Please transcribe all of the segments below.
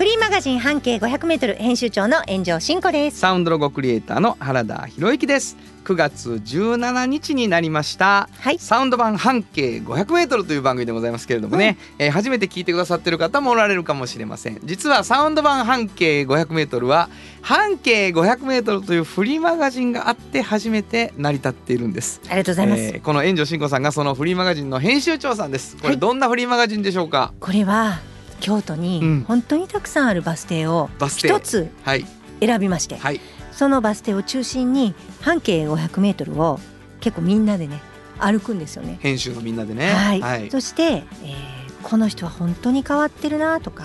フリーマガジン半径500メートル編集長の炎上真子です。サウンドロゴクリエイターの原田博之です。9月17日になりました、はい。サウンド版半径500メートルという番組でございますけれどもね、えー初めて聞いてくださってる方もおられるかもしれません。実はサウンド版半径500メートルは半径500メートルというフリーマガジンがあって初めて成り立っているんです。ありがとうございます。えーこの炎上真子さんがそのフリーマガジンの編集長さんです。これはい。どんなフリーマガジンでしょうか、これは京都うん。に本当にたくさんあるバス停を一つはい。選びまして、はい。そのバス停を中心に半径500メートルを結構みんなでね歩くんですよね。編集のみんなでね。はい。そして、えーこの人は本当に変わってるなとか。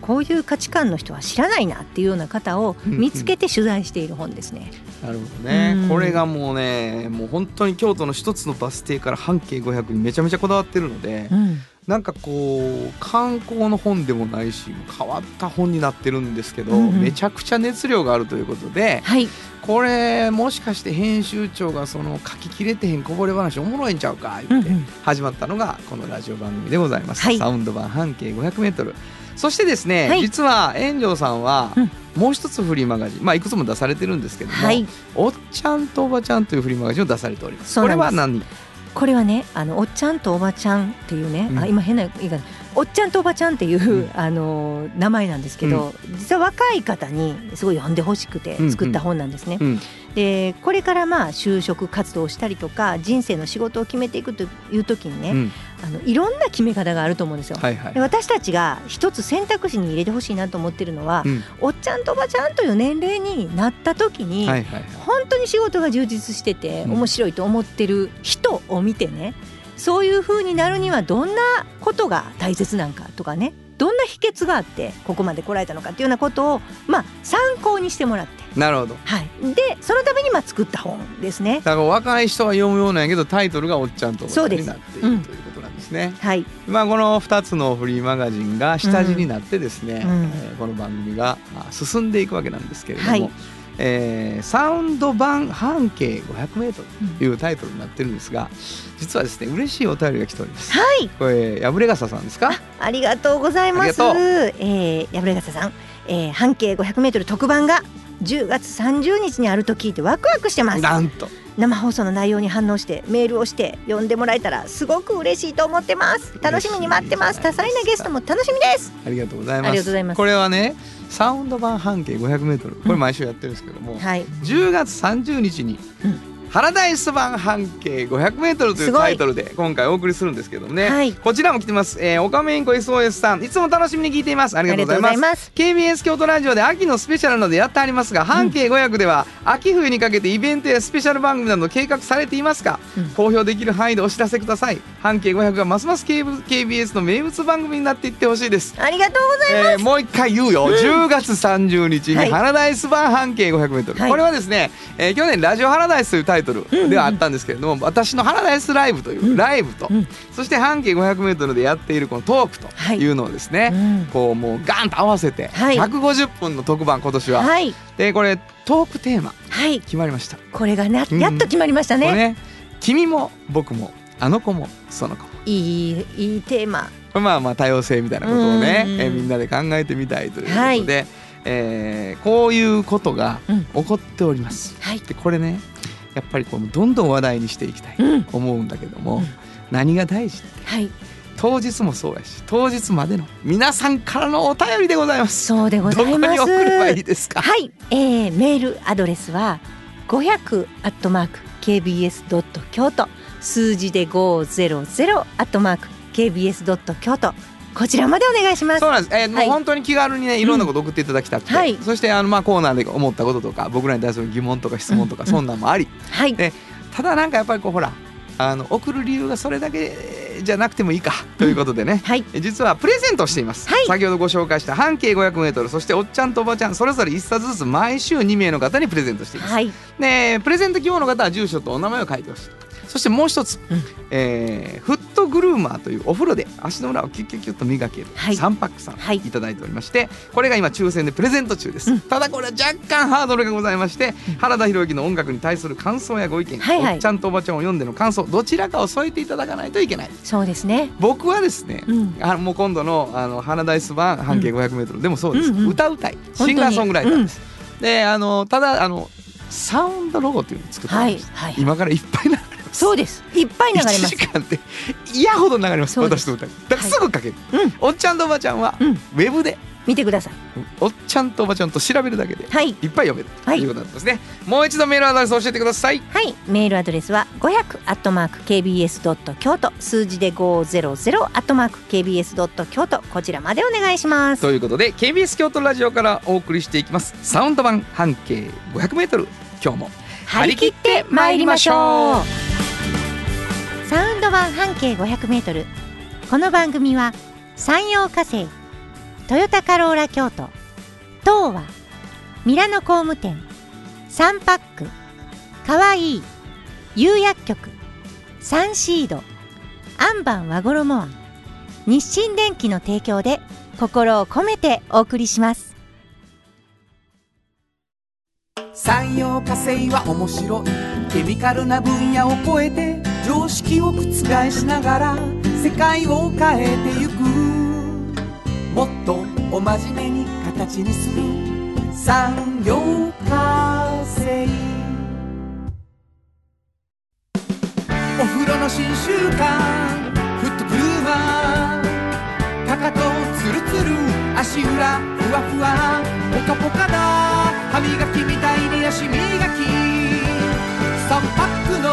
こういう価値観の人は知らないなっていうような方を見つけて取材している本ですね。なるほどね、うん。これがもうねもう本当に京都の一つのバス停から半径500にめちゃめちゃこだわってるので、うん、なんかこう観光の本でもないし変わった本になってるんですけど、うんうん。めちゃくちゃ熱量があるということではい、これもしかして編集長がその書ききれてへんこぼれ話おもろいんちゃうか言って始まったのがこのラジオ番組でございます、はい。サウンド版半径 500m そしてですね、はい。実は炎上さんはうん。もう一つフリーマガジン、まあ、いくつも出されてるんですけども、はい、おっちゃんとおばちゃんというフリーマガジンを出されております。これは何？これはねあのおっちゃんとおばちゃんっていうね、うん。あ今変な言い方。おっちゃんとおばちゃんっていう、うん。あの名前なんですけど、実は若い方にすごい読んでほしくて作った本なんですね。うん。でこれからまあ就職活動をしたりとか人生の仕事を決めていくという時にね、うん、あのいろんな決め方があると思うんですよ。はいはいで。私たちが一つ選択肢に入れてほしいなと思ってるのは、うんおっちゃんとおばちゃんという年齢になった時に、はいはいはい。本当に仕事が充実しててうん面白いと思ってる人を見てね、そういう風になるにはどんなことが大切なんかとかねどんな秘訣があってここまで来られたのかっていうようなことをまあ参考にしてもらって、なるほど。はい、でそのためにまあ作った本ですね。だから若い人は読むようなんやけどタイトルがおっちゃんとおばちゃそうですんになっているうんというですね。はい、まあこの2つのフリーマガジンが下地になってですね、うん。えーこの番組があ進んでいくわけなんですけれども、はい。えーサウンド版半径 500m というタイトルになってるんですが実はですね嬉しいお便りが来ております。はい、これ破れ傘さんですか？ありがとうございます。えー、破れ傘さん、えー、半径500メートル特番が10月30日にあると聞いてワクワクしてます。なんと生放送の内容に反応してメールをして読んでもらえたらすごく嬉しいと思ってます。楽しみに待ってます。多彩なゲストも楽しみです。ありがとうございます。これはね、サウンド版半径500メートル、これ毎週やってるんですけども、はい。10月30日に、うんハラダイス版半径500メートルというタイトルで今回お送りするんですけどもね、はい。こちらも来てます。えー、オカメインコ SOS さん、いつも楽しみに聞いています。ありがとうございます。KBS 京都ラジオで秋のスペシャルなどでやってありますが、半径500では秋冬にかけてイベントやスペシャル番組など計画されていますか、うん。公表できる範囲でお知らせください。半径500がますます KBS の名物番組になっていってほしいです。ありがとうございます、えーもう一回言うよ、10月30日にはい。ハラダイス版半径 500m、はい。これはですね、えー去年「ラジオハラダイス」というタイトルではあったんですけれども、私のハラダイスライブというライブと、うん。そして半径 500m でやっているこのトークとい。うのをですね、うん。こうもうガンと合わせてはい。150分の特番今年は、はい。でこれトークテーマはい。決まりました、これがなうん。やっと決まりましたね,、君も僕もあの子もその子も。いいいいテーマ。まあまあ多様性みたいなことをね、みんなで考えてみたいということで、えーこういうことがうん。起こっております。はい。でこれねやっぱりこうどんどん話題にしていきたいうん。と思うんだけども、うん。何が大事はい。当日もそうやし当日までの皆さんからのお便りでございます。そうでございます。に送ればいいですか？はい、えー、メールアドレスは500アットマーク kbs ドット京都。数字で500アットマーク kbs ドット京都こちらまでお願いします。そうなんです、えーもうはい。本当に気軽にねいろんなこと送っていただきたくて、はい。そしてあのまあコーナーで思ったこととか僕らに対する疑問とか質問とか、うんそんなんもあり。はい。でただなんかやっぱりこうほらあの送る理由がそれだけじゃなくてもいいかということでね、はい。え実はプレゼントをしています、はい。先ほどご紹介した半径 500m そしておっちゃんとおばちゃんそれぞれ1冊ずつ毎週2名の方にプレゼントしています、はい。でプレゼント希望の方は住所とお名前を書いてほしい。そしてもう一つ、うん。えーフットグルーマーというお風呂で足の裏をキュッキュッキュッと磨けるはい。3パックさんはい。いただいておりましてこれが今抽選でプレゼント中です、うん。ただこれは若干ハードルがございまして、原田博之の音楽に対する感想やご意見、はいはい。おっちゃんとおばちゃんを読んでの感想どちらかを添えていただかないといけない。そうですね。僕はですね、うん。あのもう今度のあの花ダイス版半径 500m でもそうです、うんうん。歌うたい。シンガーソングライターです、であのただあのサウンドロゴっていうのを作ってはいます、はい。今からいっぱいそうです。いっぱい流れま1す時間って嫌ほど流れます。私の歌。だからすぐかける、うん。おっちゃんとおばちゃんは、うん。ウェブで。見てください。おっちゃんとおばちゃんと調べるだけではい。いっぱい読めるとはい。いうことになってますね、もう一度メールアドレス教えてください。はい。メールアドレスは500アットマーク KBS ドット京都。数字で500アットマーク KBS ドット京都。こちらまでお願いします。ということで KBS 京都ラジオからお送りしていきます。サウンド版半径 500m 今日も。張り切って参りましょうサウンド版半径500メートル。この番組は山陽火星トヨタカローラ京都東和ミラノ工務店サンパックかわいい釉薬局サンシードアンバン和衣庵日清電機の提供で心を込めてお送りします。産業化成は面白い。ケミカルな分野を超えて常識を覆しながら世界を変えてゆく。もっとお真面目に形にする。産業化成。お風呂の新習慣。フットブルーマーかかとツルツル。足裏ふわふわ。ポカポカだ。歯磨きみたいに足磨き。3パックの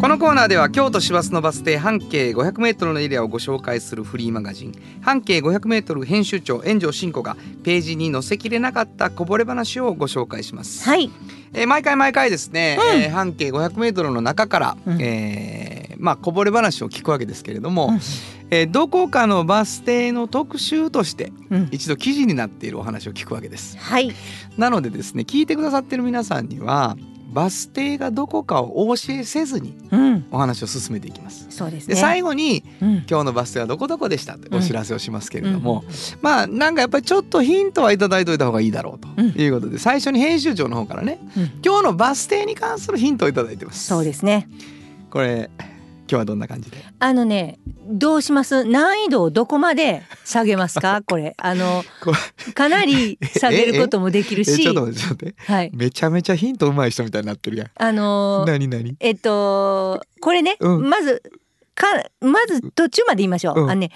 このコーナーでは京都市バスのバス停半径 500m のエリアをご紹介するフリーマガジン。半径 500m 編集長炎上真子がページに載せきれなかったこぼれ話をご紹介します、はい。えー毎回毎回ですね、うん。えー半径 500m の中から、うん。えーまあ、こぼれ話を聞くわけですけれども、うん。えーどこかのバス停の特集としてうん。一度記事になっているお話を聞くわけです。はい。なのでですね聞いてくださってる皆さんにはバス停がどこかをお教えせずにうん。お話を進めていきます。でそうですね。最後にうん。今日のバス停はどこどこでしたってお知らせをしますけれども、うん。まあなんかやっぱりちょっとヒントはいただいといた方がいいだろうとうん。いうことで、最初に編集長の方からねうん。今日のバス停に関するヒントをいただいてます。そうですね。これ今日はどんな感じで？あのねどうします？難易度をどこまで下げますか？これ。あのこかなり下げることもできるし。ちょっと待ってはい。めちゃめちゃヒントうまい人みたいになってるやん。あのー何何？えっとこれね、うん。まずかまず途中まで言いましょう、うん。あのね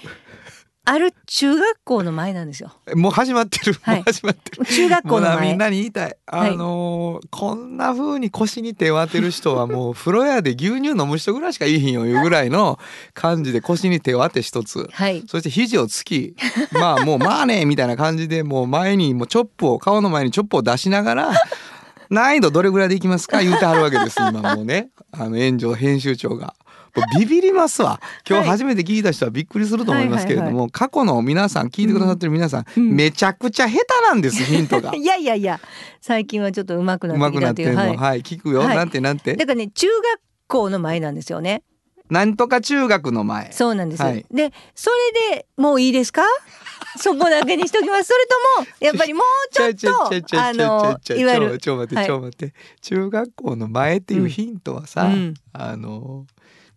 ある中学校の前なんですよもう始まってる、はい始まってる。中学も校のみんなに言いたい。あのーこんな風に腰に手を当てる人はもう風呂屋で牛乳飲む人ぐらいしかいいひんよいうぐらいの 感じで腰に手を当て一つ。はいそして肘をつき、まあもうまあねみたいな感じでもう前にもうチョップを顔の前にチョップを出しながら難易度どれぐらいでいきますか言うてはるわけです今もうねあの炎上編集長が。ビビりますわ。今日初めて聞いた人はびっくりすると思いますけれども、過去の皆さん聞いてくださってる皆さん、うん。めちゃくちゃ下手なんですヒントが。いやいやいや。最近はちょっと上手くな上ってきたっていう。手くなってんの、は、はいい聞くよ、はい。なんてなんて。だからね中学校の前なんですよね。なんとか中学の前。そうなんです、はい。でそれでもういいですか？そこだけにしときます。それともやっぱりもうちょっとあのちょいいわゆるちょちょ待って、はいちょ待って中学校の前っていうヒントはさ、うんあの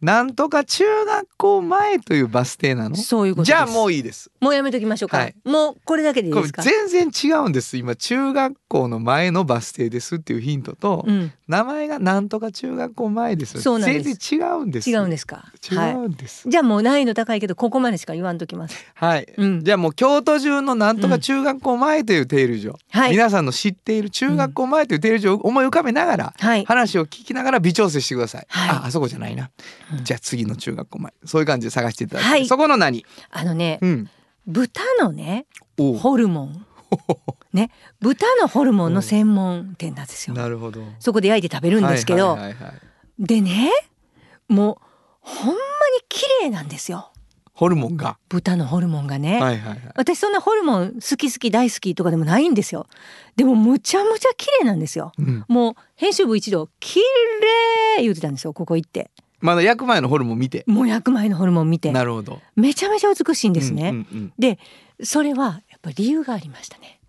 なんとか中学校前というバス停なの？そういうことじゃあもういいです。もうやめときましょうか、はい。もうこれだけでいいですか？全然違うんです。今中学校の前のバス停ですっていうヒントと、うん。名前がなんとか中学校前です。そうなんです。全然違うんです。違うんですか？違はうんです。い。じゃあもう難易度高いけどここまでしか言わんときます。はい、うん。じゃあもう京都中のなんとか中学校前という停留所、はい。皆さんの知っている中学校前という停留所を思い浮かべながら、はい。話を聞きながら微調整してください、はい。ああそこじゃないな、うんじゃあ次の中学校前そういう感じで探していただいて、はい。そこの何？あのねうん。豚のねホルモン。ね豚のホルモンの専門店なんですよ。なるほど。そこで焼いて食べるんですけど、はいはいはいはい。でねもうほんまに綺麗なんですよ。ホルモンが？豚のホルモンがね、はいはいはい。私そんなホルモン好き好き大好きとかでもないんですよ。でもむちゃむちゃ綺麗なんですよ。うん。もう編集部一同綺麗言ってたんですよここ行ってまだ焼く前のホルモン見て。もう焼く前のホルモン見て。なるほど。めちゃめちゃ美しいんですね、うんうんうん。でそれはやっぱり理由がありましたね。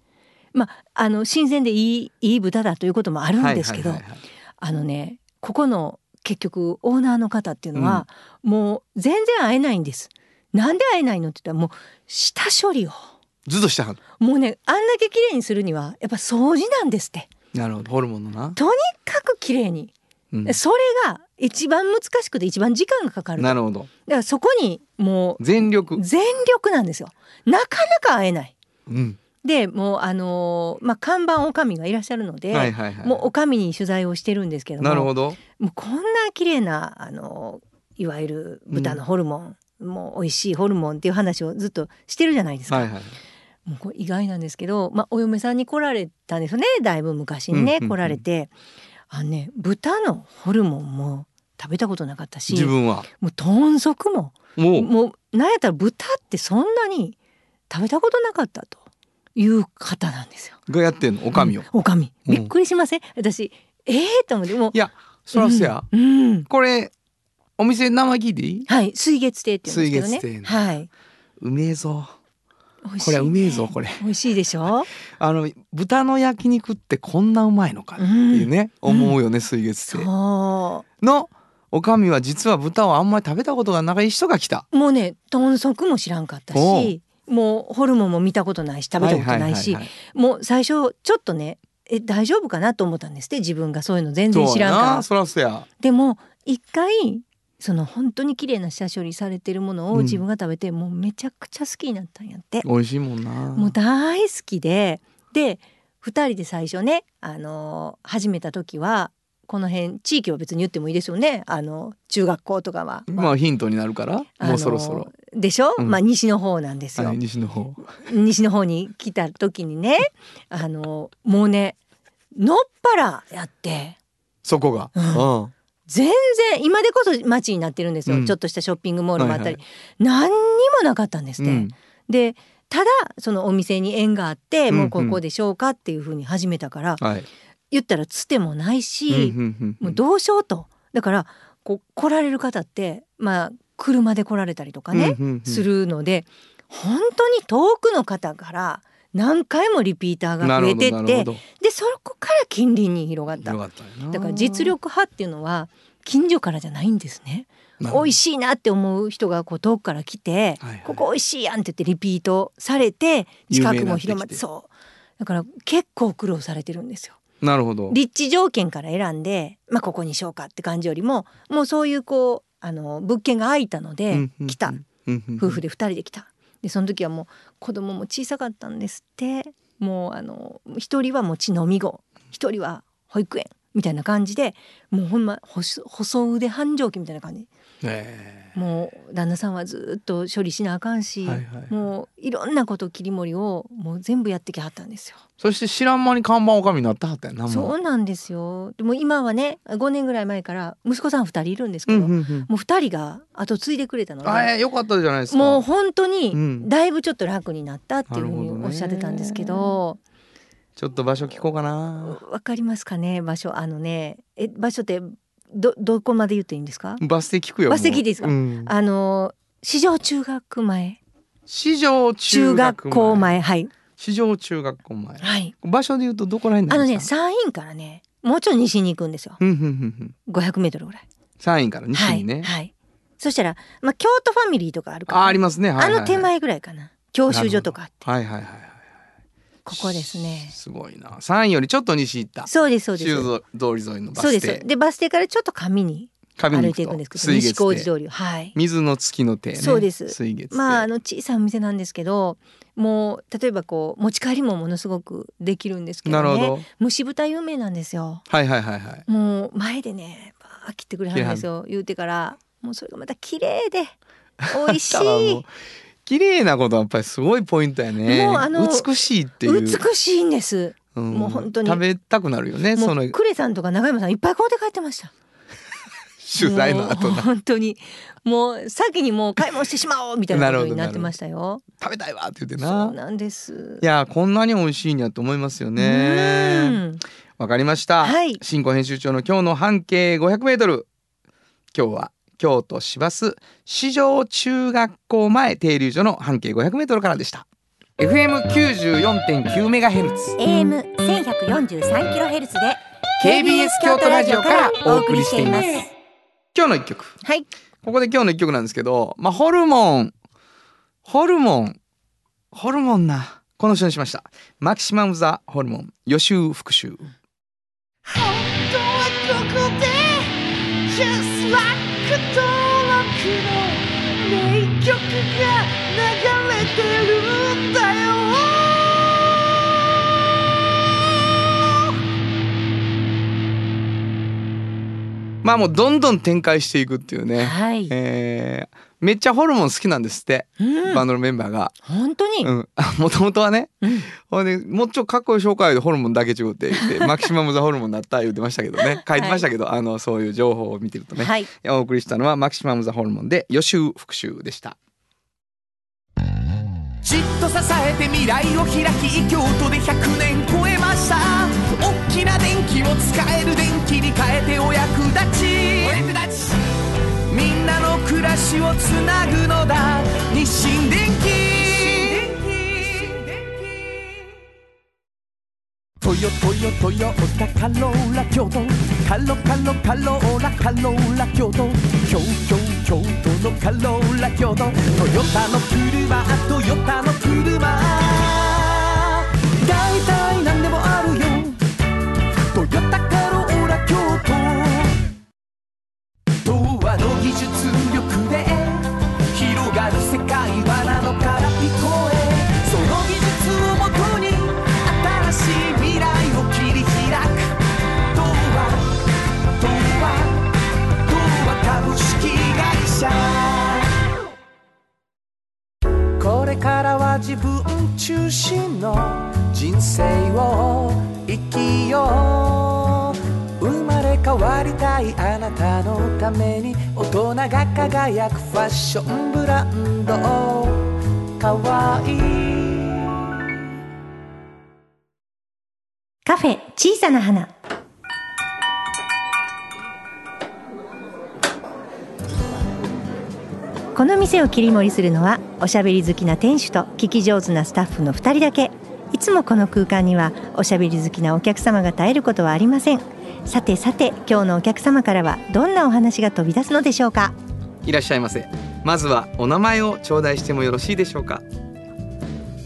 まああの新鮮でいいいい豚だということもあるんですけど、はいはいはいはい。あのねここの結局オーナーの方っていうのは、もう全然会えないんです。なんで会えないのって言ったらもう下処理を。ずっとしたはずもうねあんだけ綺麗にするにはやっぱ掃除なんですって。なるほど。ホルモンのな、とにかく綺麗に。うん。それが一番難しくて一番時間がかかる。なるほど。らそこにもう全力。全力なんですよ。なかなか会えない。うん。でもうあのーまあ看板おかみがいらっしゃるので、はいはいはいもうおかみに取材をしてるんですけどもなるほど。もうこんな綺麗なあのいわゆる豚のホルモン、もう美味しいホルモンっていう話をずっとしてるじゃないですか。はいはい。もうこれ意外なんですけど、まあ、お嫁さんに来られたんですよね。だいぶ昔にね、うんうんうん。来られて。あのね豚のホルモンも食べたことなかったし自分は。もう豚足ももう。もうなんやったら豚ってそんなに食べたことなかったという方なんですよ。がやってんの？おかみを、うん。おかみ。うん。びっくりしません、私ええと思ってもういやそらそや、うんうん。これお店名前聞いていいはい、水月亭って言うんですけどね。水月亭ねはい。うめえぞ。これはうめえぞこれ。美味しいでしょ？あの豚の焼肉ってこんなうまいのかっていうね、うん。思うよね水月亭。そのおかみは実は豚をあんまり食べたことがない人が来たう。もうね、豚足も知らんかったし、もうホルモンも見たことないし、食べたことないしもう最初ちょっとね、え大丈夫かなと思ったんですって自分がそういうの全然知らんからな。そらそやでも一回その本当に綺麗な下処理されてるものをうん自分が食べて、もうめちゃくちゃ好きになったんやって。美味しいもんなもう大好きでで2人で最初ね、あの始めた時はこの辺地域は別に言ってもいいですよね。あの中学校とかは。まあヒントになるからもうそろそろ、でしょ、うん。まあ西の方なんですよ、はい、西の方。西の方に来た時にねあのもうねのっぱらやって。そこが、うん。うん。全然今でこそ街になってるんですよ、うん。ちょっとしたショッピングモールもあったり、はい。何にもなかったんですって。うん。でただそのお店に縁があって、うんうん。もうここでしょうかっていうふうに始めたからはい言ったらつてもないし、もうどうしようと。だからこう来られる方ってまあ車で来られたりとかね、するので本当に遠くの方から何回もリピーターが増えてってでそこから近隣に広がった。だから実力派っていうのは近所からじゃないんですね。美味しいなって思う人がこう遠くから来て、はいはい。ここ美味しいやんって言ってリピートされて近くも広まって。そう。だから結構苦労されてるんですよ。なるほど。立地条件から選んで、まあ、ここにしようかって感じよりももうそういうこうあの物件が空いたので来た。夫婦で2人で来た。でその時はもう子供も小さかったんですって。もうあの一人はもう血飲み子。一人は保育園みたいな感じでもうほんま細細腕繁盛期みたいな感じ。ええ。もう旦那さんはずっと処理しなあかんし、はいはいはい。もういろんなこと切り盛りをもう全部やってきはったんですよ。そして知らん間に看板おかみになったはったやなもそうなんですよ。でも今はね5年ぐらい前から息子さん2人いるんですけど、うんうんうん。もう2人が後継いでくれたので、あえよかったじゃないですか。もう本当うにん。だいぶちょっと楽になったっていうふうにおっしゃってたんですけど、ちょっと場所聞こうかな。わかりますかね場所。あのねえ場所ってどどこまで言っていいんですか？バス停聞くよバス停聞いていいですか？う。ん。あの市場中学前。市場中中学学校前はい。市場中学校前。はい。場所で言うとどこら辺あのね山陰からねもうちょっと西に行くんですよ。うんうんうんうん。500メートルぐらい。山陰から西にね、はい、はい、そしたら、まあ、京都ファミリーとかあるから、あありますね。はいはいはい。あの手前ぐらいかな。教習所とかあって。はいはいはいはい。ここですねすごいな。三よりちょっと西行った。そうですそうです中通り沿いのバそうス停。ですでバス停からちょっと上に歩いていくんですけど西小路亭。通りをはい水の月の亭ね。そうです水月亭。まああの小さいお店なんですけどもう例えばこう持ち帰りもものすごくできるんですけどねなるほど。蒸し豚有名なんですよはいはいはいはい。もう前でねバーッ切ってくれはるんですよ言うてからもうそれがまた綺麗で 美味しいう綺麗なことはやっぱりすごいポイントやね。もうあの美しいっていう。美しいんですうんもう本当に食べたくなるよね。もそのうクレさんとか長山さんいっぱい買うて帰ってました 取材の後もうな本当にもう先にもう買い物してしまおうみたいなことになってましたよ食べたいわって言ってそうな。なんですいやこんなに美味しいんやと思いますよね。うんわかりました。はい新語編集長の今日の半径500メートル。今日は京都市バス市場中学校前停留所の半径500メートルからでした。FM 94.9メガヘルツ AM 1143キロヘルツで KBS 京都ラジオからお送りしています。今日の一曲。はいここで今日の一曲なんですけど、まあホルモン、ホルモン、ホルモンな。この人にしました。マキシマムザホルモン予習復習。本当はここで Just like 登録の名曲が流れてるんだよまあもうどんどん展開していくっていうね。はい、えーめっちゃホルモン好きなんですって、うんバンドのメンバーが。本当に、うん。もともとはね。うんほんで、もうちょっとかっこいい紹介でホルモンだけ違うって言って、マキシマムザホルモンになった言ってましたけどね。書いてましたけど、あの、そういう情報を見てるとね。はいお送りしたのはマキシマムザホルモンで予習復習でした。じっと支えて未来を開き京都で100年超えました大きな電気を使える電気に変えてお役立ちお役立ちみんなの暮らしをつなぐのだ。日清電気トヨトヨトヨタカローラ京都。カロカロカローラカローラ京都。京京京都のカローラ京都。トヨタの車トヨタの車。技術力で広がる世界はなのから聞こえその技術をもとに新しい未来を切り開く。童話童話童話株式会社。これからは自分中心の人生を生きよう。変わりたいあなたのために大人が輝くファッションブランド。かわいい。カフェ小さな花この店を切り盛りするのはおしゃべり好きな店主と聞き上手なスタッフの2人だけ。いつもこの空間にはおしゃべり好きなお客様が絶えることはありません。さてさて今日のお客様からはどんなお話が飛び出すのでしょうか？いらっしゃいませ。まずはお名前を頂戴してもよろしいでしょうか？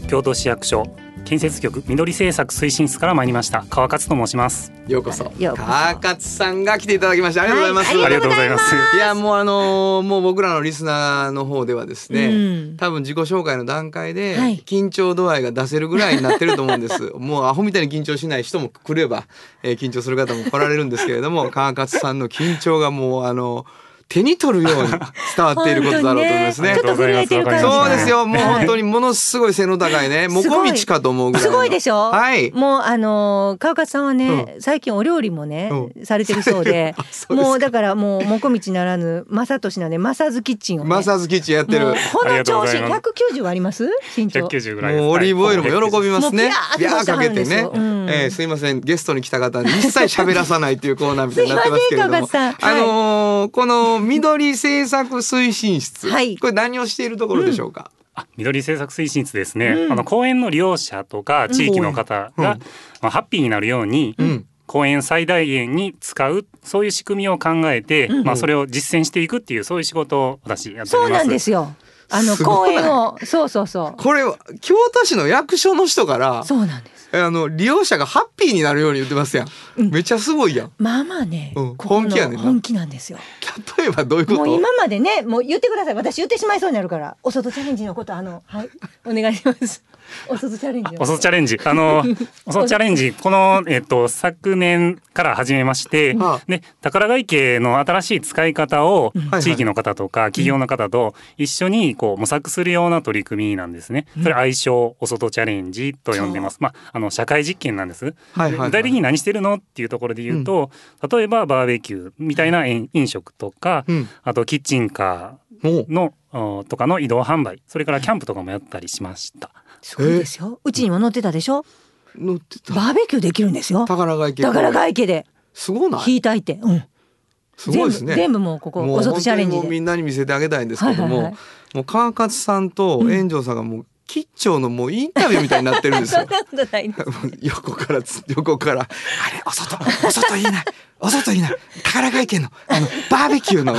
京都市役所建設局緑政策推進室から参りました。川勝と申します。ようこそ。ようこそ。川勝さんが来ていただきましてありがとうございます。はいありがとうございます。いやもうあのーもう僕らのリスナーの方ではですね、うん。多分自己紹介の段階ではい。緊張度合いが出せるぐらいになってると思うんです。もうアホみたいに緊張しない人も来れば、えー緊張する方も来られるんですけれども、川勝さんの緊張がもうあの手に取るように伝わっていることだろうと思いますね。ちょっと震えてる感じがそうですよ。もうはい本当にものすごい背の高いね、もこみちかと思うぐらいの。すごいでしょはい。もうあのー川勝さんはね、最近お料理もね、うされてるそうで うもうだからもうもこみちならぬ正俊なんでマサズキッチンをね。マサズキッチンやってる。もう。この調子ありがとうございます。190あります？身長。190ぐらいもうオリーブオイルも喜びますね。もう。ピャーかけてね。うん。えーすいません。ゲストに来た方に一切喋らさないっていうコーナーみたいになってますけれども、すいません川勝さん。あのーこの緑政策推進室、はい。これ何をしているところでしょうか？あ緑政策推進室ですね、うん。あの公園の利用者とか地域の方が、うん。まあ、ハッピーになるように、うん。公園最大限に使うそういう仕組みを考えて、うん。まあ、それを実践していくっていうそういう仕事を私やっておそうります。なんですよ。あの公園をそうそうそう。これは京都市の役所の人からそうなんです。あの利用者がハッピーになるように言ってますやん、うん。めっちゃすごいやん。まあまあね、うん本気やね本気なんですよ。例えばどういうこと？もう今までねもう言ってください。私言ってしまいそうになるから。お外チャレンジのことあのはいお願いします。お外チャレンジのおそチャレンジ。あの、おそチャレンジ、この、えっと、昨年から始めまして、あで、宝ヶ池の新しい使い方をはい地域の方とか企業の方と一緒にこう模索するような取り組みなんですね。それ愛称、お外チャレンジと呼んでます。まあ、あの、社会実験なんです。はいはいはい。具体的に何してるのっていうところで言うと、例えばバーベキューみたいな飲飲食とか、うん。あとキッチンカーのお。とかの移動販売、それからキャンプとかもやったりしました。そうですよ。うちにも載ってたでしょ？乗ってたバーベキューできるんですよ。宝ヶ池宝ヶ池ですごない？引いたいて、うん。すごいですね全部もうここお外チャレンジで。もう本当にもうみんなに見せてあげたいんですけども、もう川勝さんと炎上さんがもう吉兆のもうインタビューみたいになってるんですよ。そんなことないです。横からつ横から。あれお外お外いい。なお外いい。な宝ヶ池のあのバーベキューの。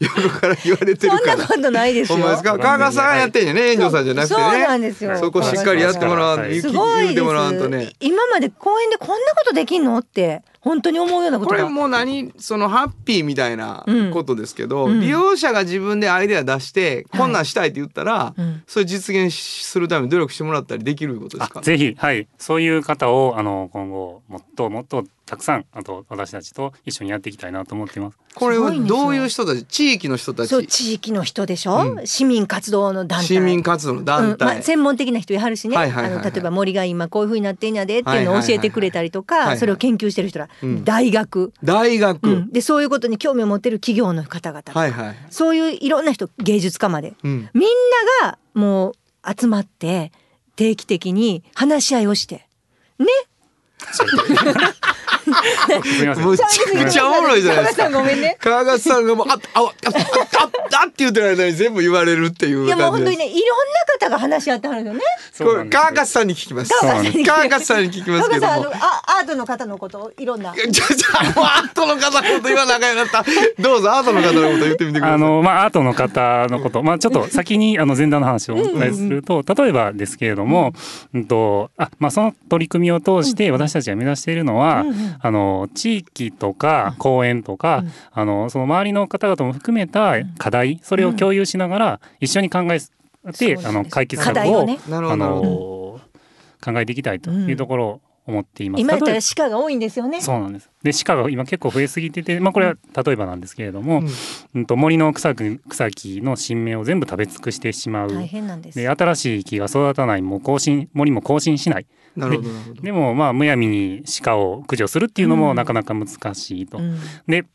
横から言われてそるから。んなことないですよ。ほんまですか？川勝さんがやってんやね？炎上さんじゃなくてね。そうなんですよ。そこしっかりやってもらわんとはい言すごい言うてもらわんとでね。す。今まで公園でこんなことできんの？って本当に思うようなことが。これもう何そのハッピーみたいなことですけど、うん。利用者が自分でアイデア出してこんなんしたいって言ったら、うん。それ実現するために努力してもらったりできることですか？あぜひはい。そういう方をあの今後もっともっとたくさんあと私たちと一緒にやっていきたいなと思っています。これはどういう人たち地域の人たそうち地域の人でしょ、うん。市民活動の団体。市民活動の団うんま体、あ、専門的な人やはるしね、はいはいはいはい。あの例えば森が今こういうふうになってんやでっていうのを教えてくれたりとか、はいはい。はいそれを研究してる人ら、うん。大学、大学、うん。でそういうことに興味を持ってる企業の方々とか、はいはい、そういういろんな人芸術家まで。うん、みんながもう集まって定期的に話し合いをして。ね？すみません。むちゃおもろいじゃないですか高橋さんごめんね。川勝さんがもうああああああって言ってる間に全部言われるっていういやもう本当にねいろんな方が話し合ってはるよね。これ川勝さんに聞きます。川勝さんに川勝さんに聞きますけども。あのあアートの方のことをいろんな。ちょちょもうアートの方のこと言わなあかった。どうぞアートの方のこと言ってみてください。あのまあアートの方のこと、まあちょっと先にあの前段の話をお伝えすると、例えばですけれども、うんとあまあその取り組みを通して私たちが目指しているのは、あの地域とか公園とか、あのその周りの方々も含めた課題、それを共有しながら一緒に考えて、あの解決課策を、ね。あの考えていきたいというところを思っています。今やったら鹿が多いんですよね。そうなんです。で鹿が今結構増えすぎてて、まあこれは例えばなんですけれども、うん、と森の草木草木の新芽を全部食べ尽くしてしまう。大変なんです。で新しい木が育たないもう更新森も更新しない。なるほどなるほど。でもまあむやみに鹿を駆除するっていうのうん。もなかなか難しいと。うん。で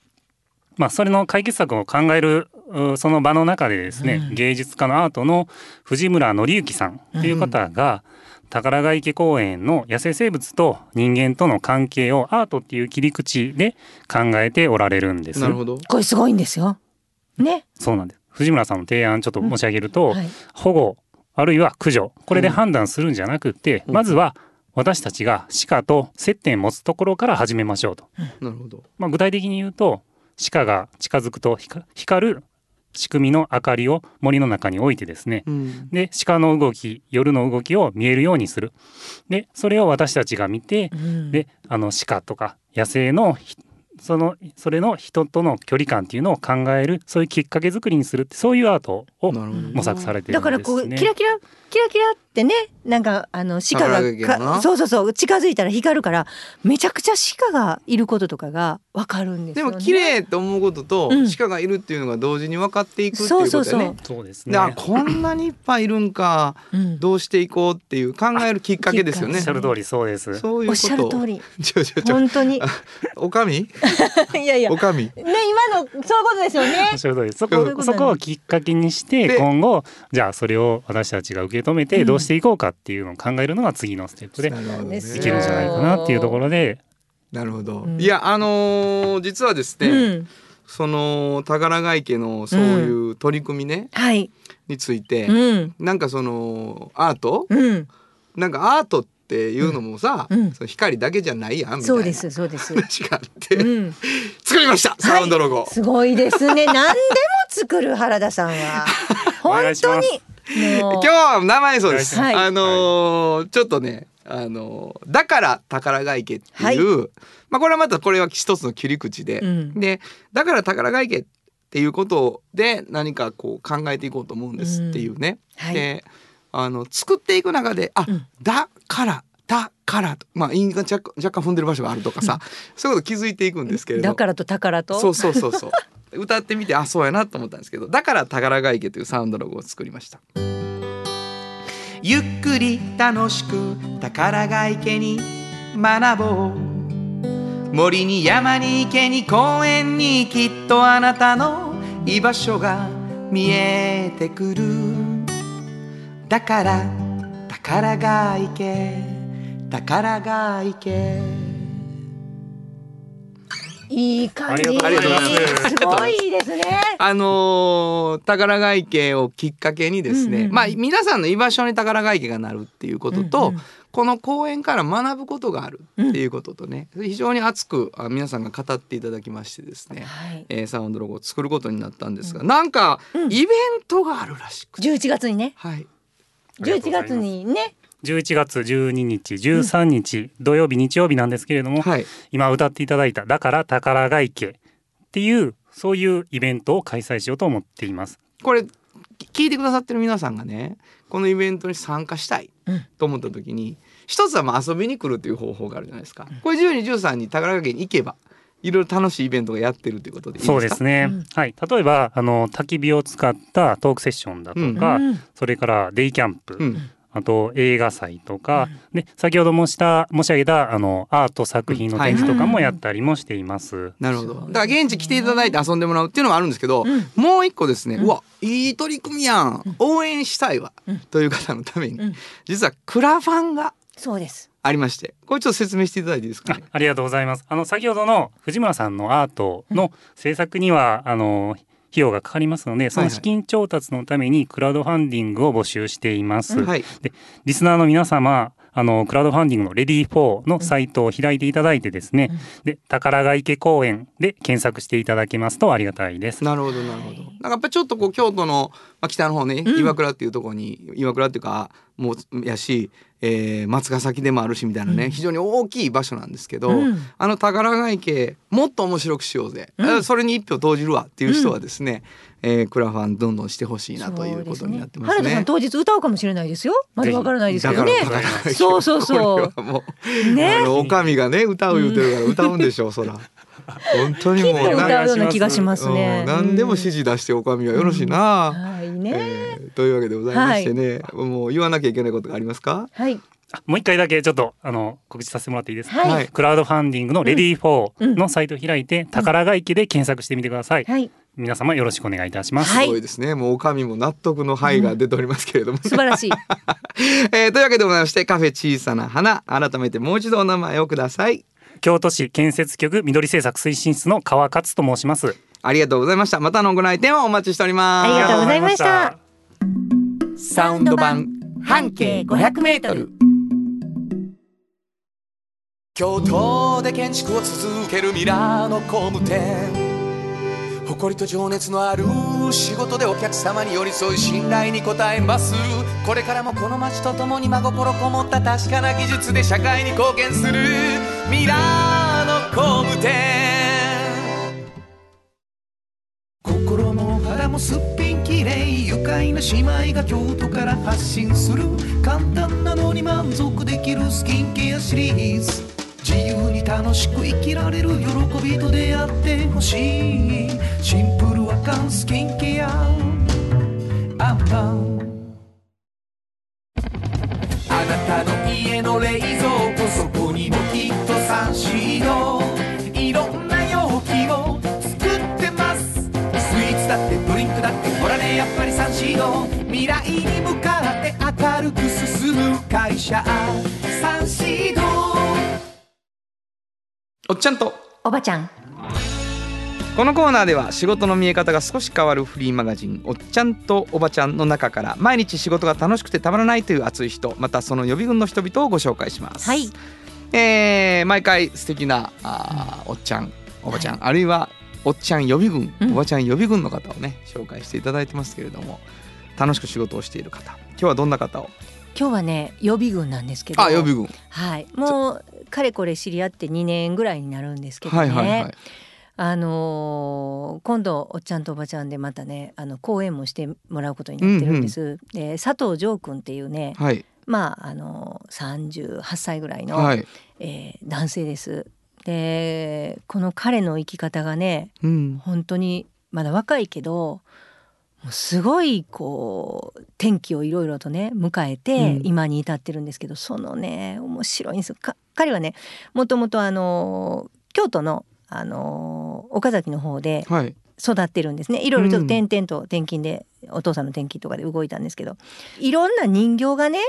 まあそれの解決策を考えるうその場の中でですね、うん。芸術家のアートの藤村紀之さんという方が、宝ヶ池公園の野生生物と人間との関係をアートっていう切り口で考えておられるんです。なるほど。これすごいんですよ。ね。そうなんです。藤村さんの提案ちょっと申し上げると、はい。保護あるいは駆除これで判断するんじゃなくて、うん。まずは私たちが鹿と接点持つところから始めましょうと。なるほど。まあ、具体的に言うと鹿が近づくと光光る仕組みの明かりを森の中に置いてですね。うん。で鹿の動き夜の動きを見えるようにする。でそれを私たちが見てうん。であの鹿とか野生のひそのそれの人との距離感っていうのを考えるそういうきっかけ作りにするってそういうアートを模索されてるだんですね。からこうキラキラキラキラってねなんかあの鹿がそうそうそう近づいたら光るからめちゃくちゃ鹿がいることとかがわかるんですよね。でも綺麗と思うこととうん。鹿がいるっていうのが同時に分かっていくっていうそうことね。そう。そうですね。こんなにいっぱいいるんかうん。どうしていこうっていう考えるきっかけですよね。おっしゃる通りそうです。そういうおっしゃる通り。ちょちょちょ。本当に。い おかみ？やいや。ねおかみ？今のそういうことですよね。おっ。しゃる通り。そこそこをきっかけにしてで今後じゃあそれを私たちが受け止めうん。てどうしていこうかっていうのを考えるのが次のステップでいけるんじゃないかなっていうところで。なるほど、うん。いやあのー実はですね、うん。その宝ヶ池のそういう取り組みね、はい。について、うん。なんかそのアート？うん。なんかアートっっていうのもさ、うん。その光だけじゃないやんみたいなそうですそうです。話があって、うん、作りましたサウンドロゴ、すごいですね。何でも作る原田さんは。お 本当に今日は生演奏です、はい。あのーちょっとねあのーだから宝ヶ池っていう、まあこれはまたこれは一つの切り口で、うん。でだから宝ヶ池っていうことで何かこう考えていこうと思うんですっていうね、はい。であの作っていく中であ、うん。だからだからとまあ韻が若干若干踏んでる場所があるとかさ、そういうこと気づいていくんですけれど。だからと宝と。そうそうそうそう 歌ってみてあそうやなと思ったんですけどだから宝ヶ池というサウンドロゴを作りました。ゆっくり楽しく宝ヶ池に学ぼう。森に山に池に公園にきっとあなたの居場所が見えてくる。だから宝ヶ池宝ヶ池。いい感じ。ありがとうございます。すごいですね。あのー宝ヶ池をきっかけにですね、うんうんうん。まあ皆さんの居場所に宝ヶ池がなるっていうことと、うんうん。この公園から学ぶことがあるっていうこととね、非常に熱くあ皆さんが語っていただきましてですね、はい。えーサウンドロゴを作ることになったんですが、なんかうん。イベントがあるらしくて、11月にね、はい、ありがとう11ございます月にね、11月12日13日、土曜日日曜日なんですけれども、はい、今歌っていただいた「だから宝ヶ池」っていうそういうイベントを開催しようと思っています。これ聞いてくださってる皆さんがねこのイベントに参加したいうん。と思った時に一つはまあ遊びに来るっていう方法があるじゃないですか。これ12、13に宝ヶ池に行けばいろいろ楽しいイベントがやってるということでいいですか？そうですね、うん。はい。例えばあの焚き火を使ったトークセッションだとか、うん。それからデイキャンプ、うんあと映画祭とか、で先ほど申した申し上げたあのアート作品の展示とかもやったりもしています。なるほど。だから現地来ていただいて遊んでもらうっていうのもあるんですけど、うん。もう一個ですね、うわいい取り組みやん。応援したいわ、うん。という方のために、うん。実はクラファンがそうです。ありましてこれちょっと説明していただいていいですかあね？ありがとうございます。あの先ほどの藤村さんのアートの制作には、あの費用がかかりますので、その資金調達のためにクラウドファンディングを募集しています。はい。リスナーの皆様、あのクラウドファンディングのレディー4のサイトを開いていただいてですね、で宝ヶ池公園で検索していただけますとありがたいです。なるほどなるほど。なんかやっぱりちょっとこう京都の、まあ、北の方ね、うん。岩倉っていうところに岩倉っていうかもうやし、えー松ヶ崎でもあるしみたいなね、うん。非常に大きい場所なんですけど、うん。あの宝ヶ池もっと面白くしようぜ、それに一票投じるわっていう人はですね、えークラファンどんどんしてほしいなということになってますね。原田さん当日歌うかもしれないですよ。まだわからないですけどね。そうそうそう。ね。あのおかみがね歌う言うてるから歌うんでしょう、そら。本当にもうきっとな歌うような気がしますね。うん何でも指示出しておかみはよろしいな。はいね。えーというわけでございましてね、もう言わなきゃいけないことがありますか？はい。あもう一回だけちょっとあの告知させてもらっていいですか？はい。はいクラウドファンディングのレディーうん4のサイトを開いて、宝ヶ池で検索してみてください。はい。皆様よろしくお願いいたします。はいすごいですねもうおかみも納得の範囲が出ておりますけれども、素晴らしい。えーというわけでございましてカフェ小さな花改めてもう一度お名前をください京都市建設局緑政策推進室の川勝と申します。ありがとうございましたまたのご来店をお待ちしておりますありがとうございました。サウンド版半径500メートル京都で建築を続けるミラーの工務店誇りと情熱のある仕事でお客様に寄り添い信頼に応えます。これからもこの街とともに真心こもった確かな技術で社会に貢献する。ミラーの工務店。心も肌もすっぴんきれい愉快な姉妹が京都から発信する。簡単なのに満足できるスキンケアシリーズ。自由に楽しく生きられる喜びと出会ってほしい。シンプルアカンスキンケア。アンパンあなたの家の冷蔵庫そこにもきっとサンシードいろんな容器を作ってます。スイーツだってドリンクだってほらねやっぱりサンシード未来に向かって明るく進む会社。おっちゃんと。おばちゃん。このコーナーでは仕事の見え方が少し変わるフリーマガジン「おっちゃんとおばちゃん」の中から毎日仕事が楽しくてたまらないという熱い人またその予備軍の人々をご紹介します。はい。えー毎回素敵なあーおっちゃんおばちゃん、あるいはおっちゃん予備軍、うん。おばちゃん予備軍の方をね紹介していただいてますけれども楽しく仕事をしている方今日はどんな方を？今日はね予備軍なんですけど。あ予備軍はい。もうかれこれ知り合って2年ぐらいになるんですけどね、はいはいはいあのー今度おっちゃんとおばちゃんでまたねあの講演もしてもらうことになってるんです。で佐藤城君っていうねはい。まああの38歳ぐらいの、はい、えー男性です。でこの彼の生き方がねうん、本当にまだ若いけどすごいこう転機をいろいろとね迎えてうん。今に至ってるんですけど、そのね面白いんですよ。か彼はねもともとあの京都のあの岡崎の方ではい。育ってるんですね。いろいろちょっうん。と転々と転勤で、お父さんの転勤とかで動いたんですけどいろんな人形がね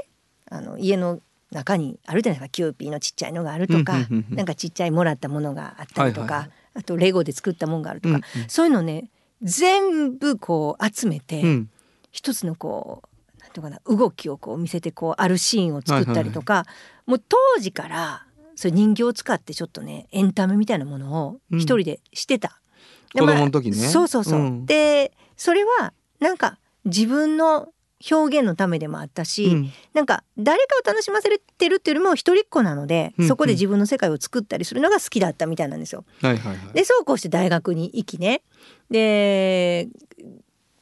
あの家の中にあるじゃないですか。キューピーのちっちゃいのがあるとか、うんうんうんうん。なんかちっちゃいもらったものがあったりとか、はいはいはい。あとレゴで作ったものがあるとか、うん。そういうのね全部こう集めて、うん。一つのこうなんていうかな動きをこう見せてこうあるシーンを作ったりとか、もう当時からそういう人形を使ってちょっとねエンタメみたいなものをうん。一人でしてた。でまあ子供の時ね。そうそうそう。うん。でそれはなんか自分の表現のためでもあったし、うん。なんか誰かを楽しませてるっていうよりも一人っ子なので、うんそこで自分の世界を作ったりするのが好きだったみたいなんですよ。はいはいはい。でそうこうして大学に行きね。で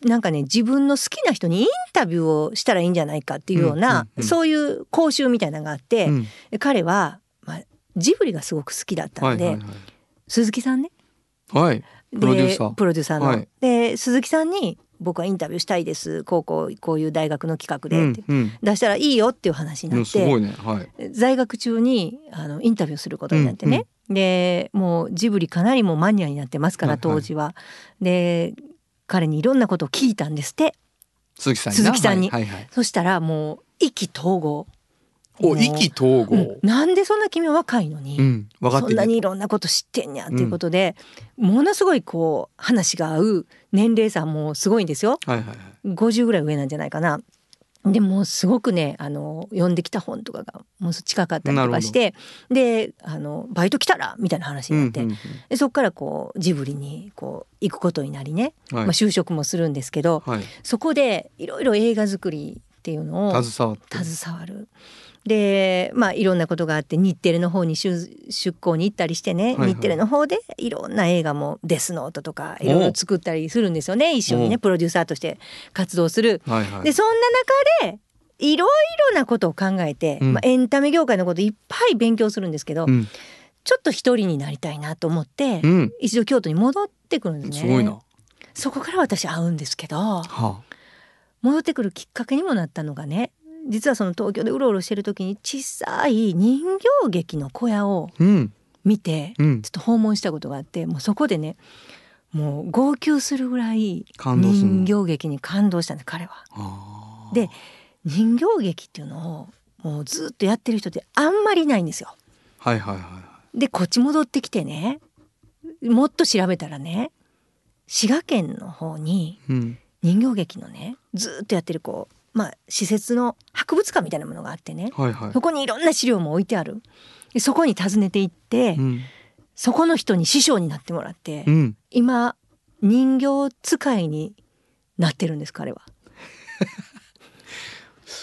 なんかね自分の好きな人にインタビューをしたらいいんじゃないかっていうような、うんうんうんそういう講習みたいなのがあって、うん。彼は、まあ、ジブリがすごく好きだったので、はいはいはい。鈴木さんね。はい。でプロデューサー。プロデューサーの。はい。で鈴木さんに「僕はインタビューしたいです。こうこうこういう大学の企画で」うんうん。出したらいいよっていう話にうなんって。ね。はい。在学中にあのインタビューすることになってね、でもうジブリかなりもうマニアになってますからはいはい。当時は。で彼にいろんなことを聞いたんですって。鈴木さん鈴木さんに。はいはいはい。そしたらもう意気投合。お意気投合。うん。なんでそんな君は若いのに、うん分かってる。そんなにいろんなこと知ってんやっていうことで、ものすごいこう話が合う年齢差もすごいんですよ。はいはいはい。50ぐらい上なんじゃないかな。でもうすごくねあの読んできた本とかがもう近かったりとかしてであのバイト来たらみたいな話になって、うんうんでそこからこうジブリにこう行くことになりね、うんはい。まあ、就職もするんですけど、はい。そこでいろいろ映画作りっていうのを携わる。でまあいろんなことがあって日テレの方に出出向に行ったりしてね、はいはい。日テレの方でいろんな映画も「デスノート」とかいろいろ作ったりするんですよね一緒におねプロデューサーとして活動する。はいはい。でそんな中でいろいろなことを考えて、うん。まあ、エンタメ業界のこといっぱい勉強するんですけど、うん。ちょっと一人になりたいなと思って、うん。一度京都に戻ってくるんですね。すごいな。そこから私会うんですけどは戻ってくるきっかけにもなったのがね実はその東京でうろうろしてる時に小さい人形劇の小屋を見てうん。ちょっと訪問したことがあってもうそこでねもう号泣するぐらい人形劇に感動したんです彼は。で人形劇っていうのをもうずっとやってる人ってあんまりいないんですよ。はいはいはでこっち戻ってきてねもっと調べたらね滋賀県の方に人形劇のねずっとやってるこうまあ施設の博物館みたいなものがあってね。はいはい。そこにいろんな資料も置いてある。でそこに訪ねて行って、うん。そこの人に師匠になってもらって、うん。今人形使いになってるんです彼は。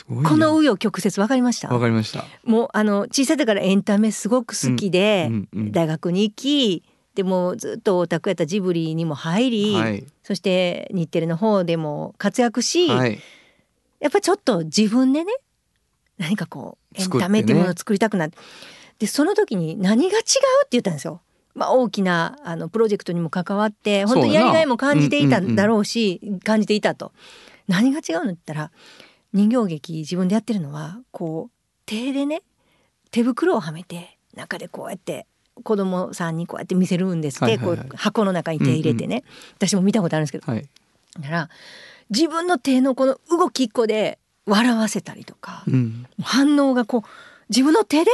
この紆余曲折分かりました？わかりました。もうあの小さい時からエンタメすごく好きで、うんうん大学に行きでもずっとオタクやったジブリにも入り、はい。そして日テレの方でも活躍し、はいやっぱちょっと自分でね何かこうエンタメっていうものを作りたくなって。でその時に何が違うって言ったんですよ。まあ、大きなあのプロジェクトにも関わって本当にやりがいも感じていただろうし、感じていたと。何が違うのって言ったら人形劇自分でやってるのはこう手でね手袋をはめて中でこうやって子供さんにこうやって見せるんですって、はいはいはい。こう箱の中に手入れてね、私も見たことあるんですけど。はい。だから自分の手のこの動き一個で笑わせたりとか、うん。反応がこう自分の手で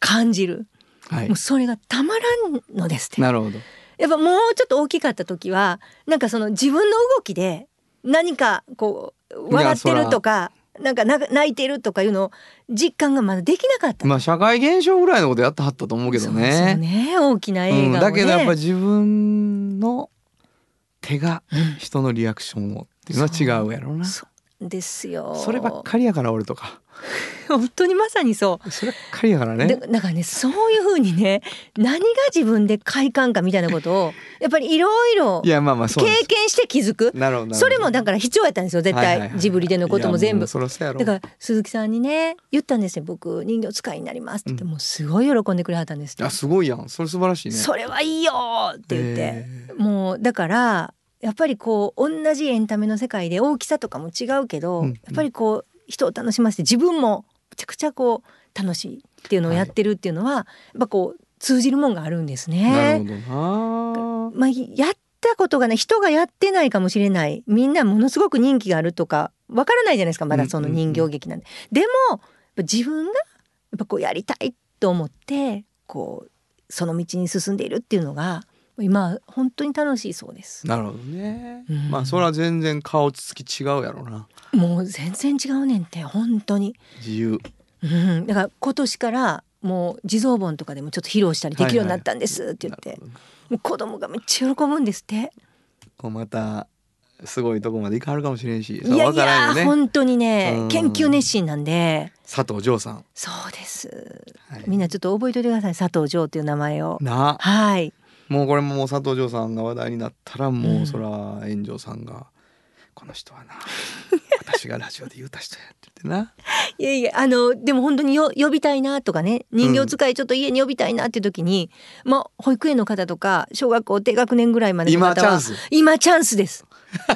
感じる、はい。もうそれがたまらんのですって。なるほど。やっぱもうちょっと大きかった時はなんかその自分の動きで何かこう笑ってるとかなんかな泣いてるとかいうのを実感がまだできなかった。まあ社会現象ぐらいのことやってはったと思うけどそうそうね。ね大きな映画をね、うん、だけどやっぱ自分の手が人のリアクションをっていうのは違うやろうな。そうですよそればっかりやから俺とか。本当にまさにそうそればっかりやからでね。だからねそういうふうにね何が自分で快感かみたいなことを やっぱりいろいろ。経験して気づくなるほど。それもだから必要やったんですよ絶対はいはいはいジブリでのことも全部そ。だから鈴木さんにね言ったんですよ僕人形使いになりますって言って、うんもうすごい喜んでくれはったんですってあすごいやん。それ素晴らしいね。それはいいよって言って、えもうだからやっぱりこう同じエンタメの世界で大きさとかも違うけど、うんやっぱりこう人を楽しませて自分もめちゃくちゃこう楽しいっていうのをやってるっていうのは、やっぱこう通じるもんがあるんですーなるね。ほどな。まあ、やったことがね人がやってないかもしれないみんなものすごく人気があるとかわからないじゃないですかまだその人形劇なんで。でもやっぱ自分がやっぱこうやりたいと思ってこうその道に進んでいるっていうのが今本当に楽しいそうです。なるほどね。うんまあそれは全然顔つき違うやろうな。もう全然違うねんって本当に。自由。うん、だから今年からもう地蔵盆とかでもちょっと披露したりできるようになったんですって言って、なるほどもう子供がめっちゃ喜ぶんですって。こうまたすごいとこまで行かはるかもしれんし、いやいや、ね。本当にね、うん研究熱心なんで佐藤城さん。そうですはいみんなちょっと覚えておいてください佐藤城っていう名前をなはいもうこれももう佐藤城さんが話題になったらもううん。そら炎上さんが、この人はな 私がラジオで言うた人やっててな。いやいやあのでも本当によ呼びたいなとかね人形使いちょっと家に呼びたいなっていう時に、まあ保育園の方とか小学校低学年ぐらいまでの方は今チャンス。今チャンスです。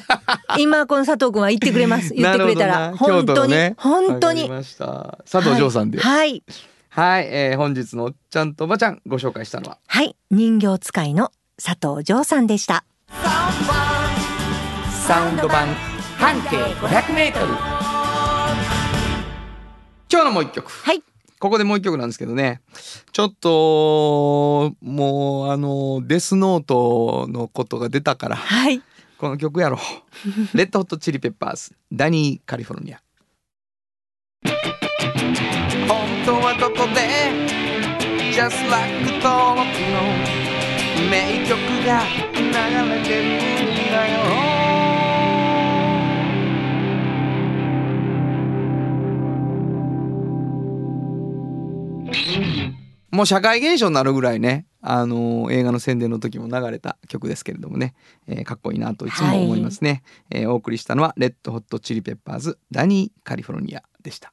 今この佐藤君は言ってくれます。言ってくれたら、本当に、ね本当に。佐藤城さんで。はい、はい、えー本日のおっちゃんとおばちゃんご紹介したのは。はい、人形使いの佐藤城さんでした。サウンド版。半径 500m 今日のもう一曲。はい。ここでもう一曲なんですけどね。ちょっともうあのデスノートのことが出たから。はい。この曲やろう。レッドホットチリペッパーズ。ダニーカリフォルニアここで Just like 登録の名曲が流れてるんだよ。もう社会現象になるぐらいね、あの映画の宣伝の時も流れた曲ですけれどもね、えーかっこいいなといつも思いますね、えーお送りしたのはレッドホットチリペッパーズダニーカリフォルニアでした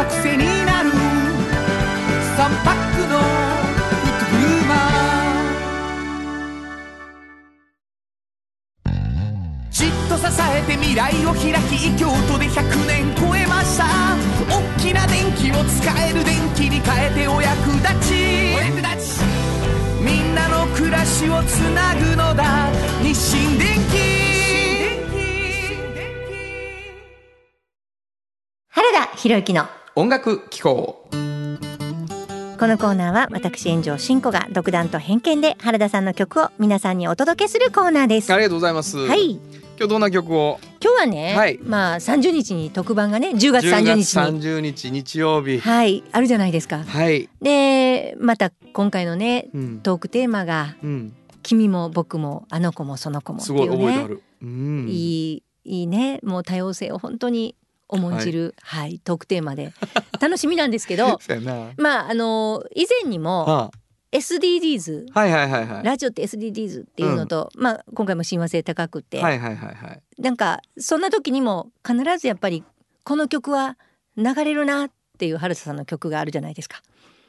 が癖になる。3パックのフットグルーマーじっと支えて未来を開き京都で100年超えました。大きな電気を使える電気に変えてお役立ち。お役立ち。みんなの暮らしをつなぐのだ。日清電気原田博之の音楽機構。このコーナーは私炎上真子が独断と偏見で原田さんの曲を皆さんにお届けするコーナーです。ありがとうございます。はい。今日どんな曲を？今日はね、はいまあ30日に特番がね10月10 30月日に。30日日曜日。はいあるじゃないですか。はい、でまた今回のねうん。トークテーマがうん、「君も僕もあの子もその子も」ってすごいいうね覚えてある、うん、いいいいね。もう多様性を本当に重んじる、はい。トークテーマで。楽しみなんですけど まああの以前にもは SDGs あはいはいはいはい。ラジオって SDGs っていうのと、まあ今回も親和性高くて、はいはいはいはい。なんかそんな時にも必ずやっぱりこの曲は流れるなっていう原田さんの曲があるじゃないですか。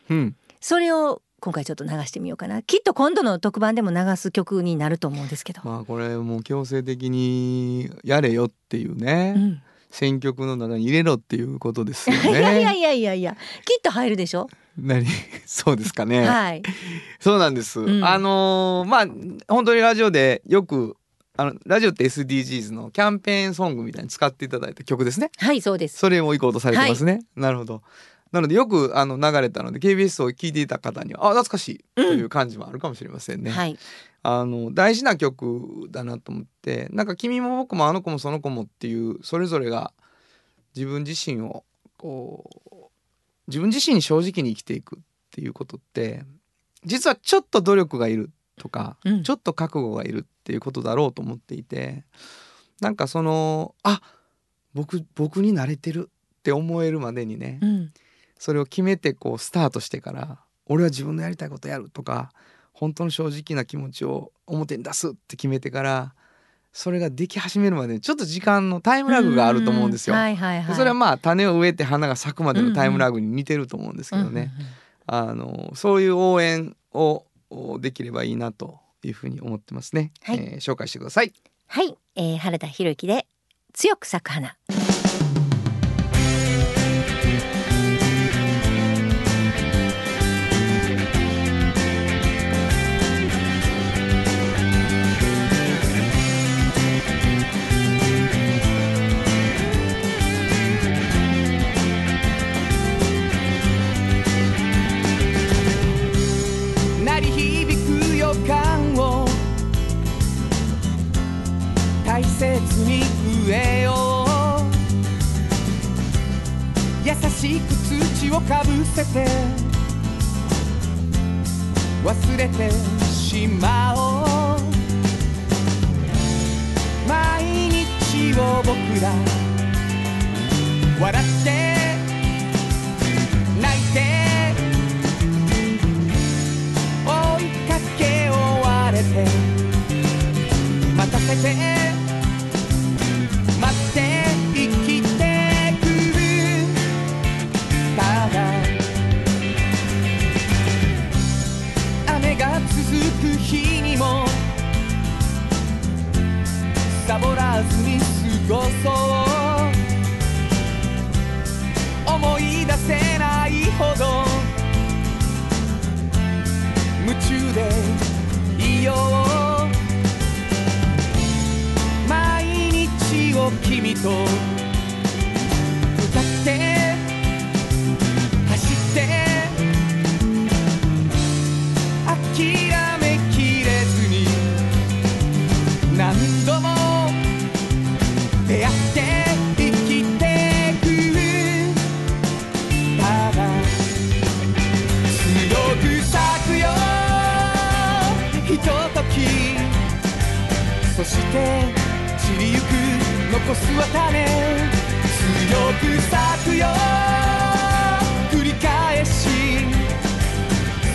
うん。それを今回ちょっと流してみようかな。きっと今度の特番でも流す曲になると思うんですけど、まあこれもう強制的にやれよっていうね、うん、選曲の中に入れろっていうことですよいやいやね。いやいやいやきっと入るでしょ、何？そうですかね。はいそうなんです。うんあのーまあ本当にラジオでよくあのラジオって SDGs のキャンペーンソングみたいに使っていただいた曲ですね。はいそうですそれを行こうとされてますね。なるほど。なのでよくあの流れたので KBS を聞いていた方にはあ懐かしいという感じもあるかもしれませんね。はい。あの大事な曲だなと思ってなんか君も僕もあの子もその子もっていうそれぞれが自分自身をこう自分自身に正直に生きていくっていうことって実はちょっと努力がいるとか、うん。ちょっと覚悟がいるっていうことだろうと思っていてなんかそのあ僕僕に慣れてるって思えるまでにね、うんそれを決めてこうスタートしてから俺は自分のやりたいことやるとか本当の正直な気持ちを表に出すって決めてからそれができ始めるまでにちょっと時間のタイムラグがあると思うんですよ。はいはいはい。でそれはまあ種を植えて花が咲くまでのタイムラグに似てると思うんですけどね、うんうんあのそういう応援をおできればいいなというふうに思ってますね、はい。えー紹介してください。はい、えー、原田博之で強く咲く花残すは種強く咲くよ。繰り返し。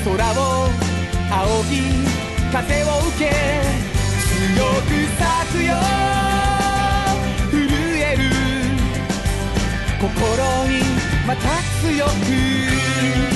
空を仰ぎ風を受け。強く咲くよ。震える。心にまた強く。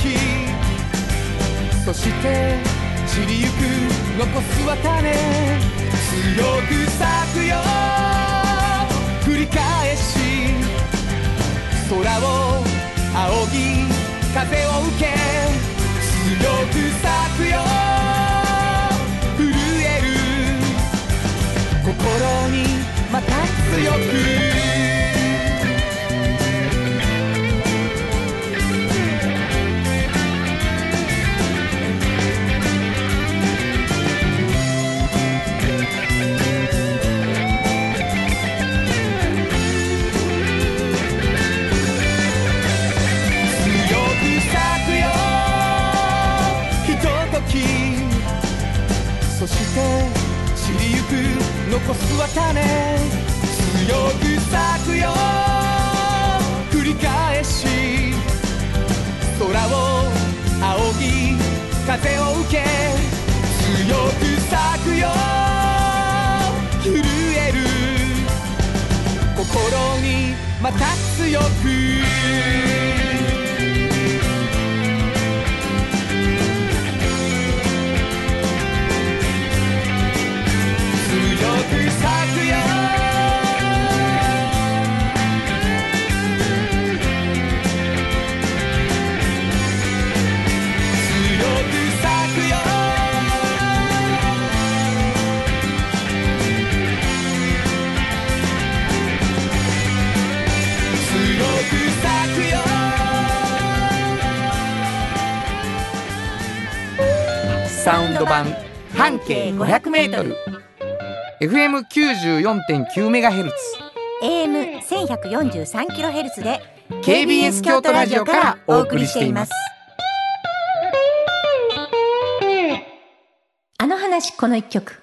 き。そして散りゆく残すは種強く咲くよ。繰り返し。空を仰ぎ風を受け。強く咲くよ。震える。心にまた強く。残すは種。強く咲くよ。繰り返し。空を仰ぎ風を受け。強く咲くよ。震える。心にまた強く。サウンド版半径 500m FM94.9 メガヘルツ。AM 千百四十三キロヘルツで KBS 京都ラジオからお送りしています。あの話この一曲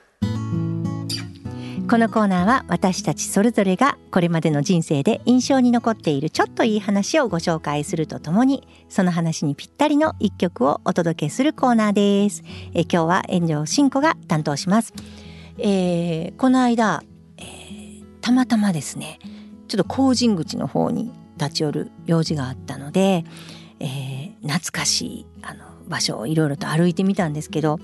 このコーナーは私たちそれぞれがこれまでの人生で印象に残っているちょっといい話をご紹介するとともにその話にぴったりの一曲をお届けするコーナーです。え今日は炎上真子が担当します、えーこの間、えーたまたまですねちょっと工人口の方に立ち寄る用事があったので、えー懐かしいあの場所をいろいろと歩いてみたんですけど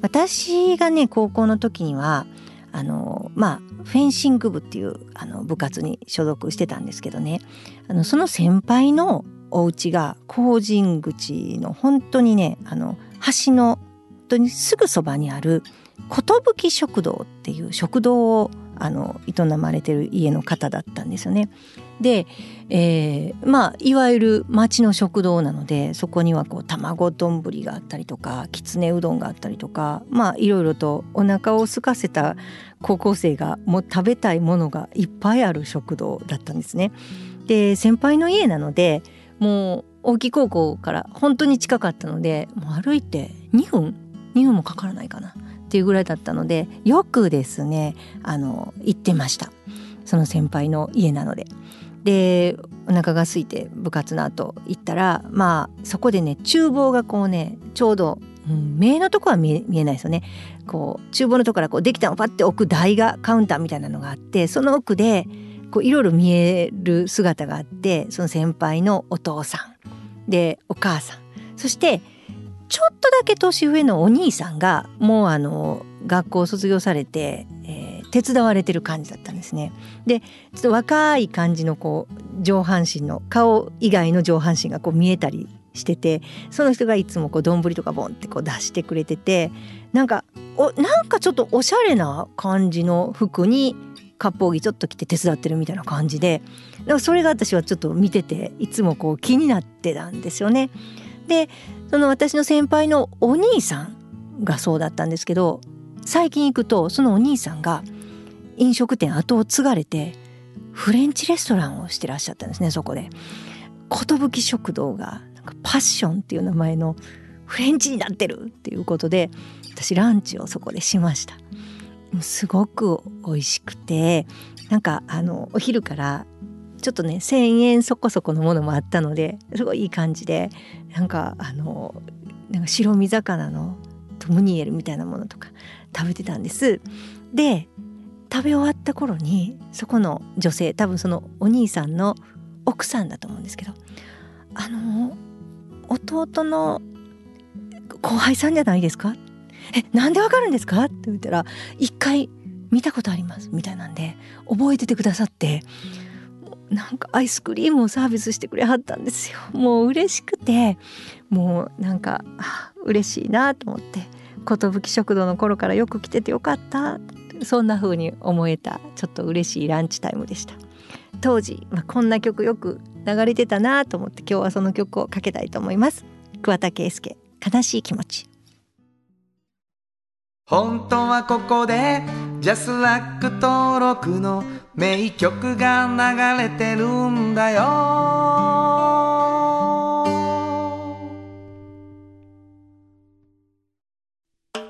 私がね高校の時にはあのまあフェンシング部っていうあの部活に所属してたんですけどねあのその先輩のお家が工人口の本当にねあの橋の本当にすぐそばにある寿食堂っていう食堂をあの営まれてる家の方だったんですよね。で、えーまあいわゆる町の食堂なのでそこにはこう卵丼があったりとかきつねうどんがあったりとかまあいろいろとお腹を空かせた高校生がもう食べたいものがいっぱいある食堂だったんですね。で先輩の家なのでもう大木高校から本当に近かったのでもう歩いて2分2分もかからないかなっていうぐらいだったのでよくですねあの行ってましたその先輩の家なので。でお腹が空いて部活の後行ったらまあそこでね厨房がこうねちょうど、うん、目のとこは見え見えないですよね。こう厨房のとこからこうできたのをパッて置く台がカウンターみたいなのがあってその奥でこういろいろ見える姿があってその先輩のお父さん。でお母さん。そしてちょっとだけ年上のお兄さんがもうあの学校を卒業されて、手伝われてる感じだったんですね。でちょっと若い感じのこう上半身の顔以外の上半身がこう見えたりしててその人がいつもこう丼とかボンってこう出してくれててなんかおなんかちょっとおしゃれな感じの服に割烹着ちょっと着て手伝ってるみたいな感じでだからそれが私はちょっと見てていつもこう気になってたんですよね。でその私の先輩のお兄さんがそうだったんですけど最近行くとそのお兄さんが飲食店後を継がれてフレンチレストランをしてらっしゃったんですねそこで。寿食堂がなんかパッションっていう名前のフレンチになってるっていうことで私ランチをそこでしました。すごく美味しくてなんかあのお昼からちょっとね1,000円そこそこのものもあったのですごいいい感じでなんかあのなんか白身魚のトムニエルみたいなものとか食べてたんです。で食べ終わった頃にそこの女性多分そのお兄さんの奥さんだと思うんですけどあの弟の後輩さんじゃないですかえなんでわかるんですか？って言ったら一回見たことありますみたいなんで覚えててくださってなんかアイスクリームをサービスしてくれはったんですよ。もう嬉しくてもうなんか嬉しいなと思って寿食堂の頃からよく来ててよかった。そんな風に思えたちょっと嬉しいランチタイムでした。当時、まあ、こんな曲よく流れてたなと思って今日はその曲をかけたいと思います。桑田佳祐悲しい気持ち。本当はここでジャスラック登録の名曲が流れてるんだよ。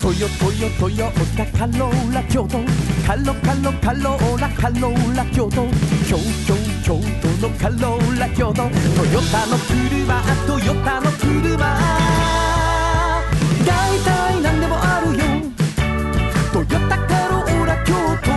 トヨトヨトヨタカローラ京都カロカロカローラカローラ京都京京京都のカローラ京都トヨタの車トヨタの車大体何でもあるよ。トヨタカローラ京都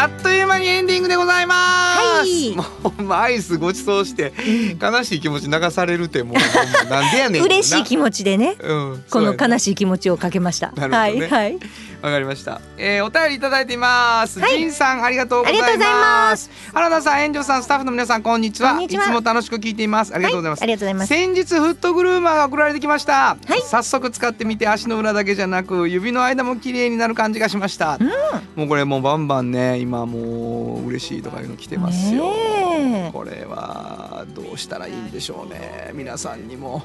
あっという間にエンディングでございます、い。もうアイスごちそうして悲しい気持ち流されるってもう なんでやねん嬉しい気持ちでね。うん、この悲ししい気持ちをかけました。ね。はいはい。わかりました、えー、お便りいただいています、はい。ジンさんありがとうございます。原田さん園長さんスタッフの皆さんこんにちは。いつも楽しく聞いています。ありがとうございます、はいありがとうございます。先日フットグルーマーが送られてきました、はい。早速使ってみて足の裏だけじゃなく指の間も綺麗になる感じがしました、もうこれもうバンバンね今もう嬉しいとかいうの来てますよ、これはどうしたらいいんでしょうね。皆さんにも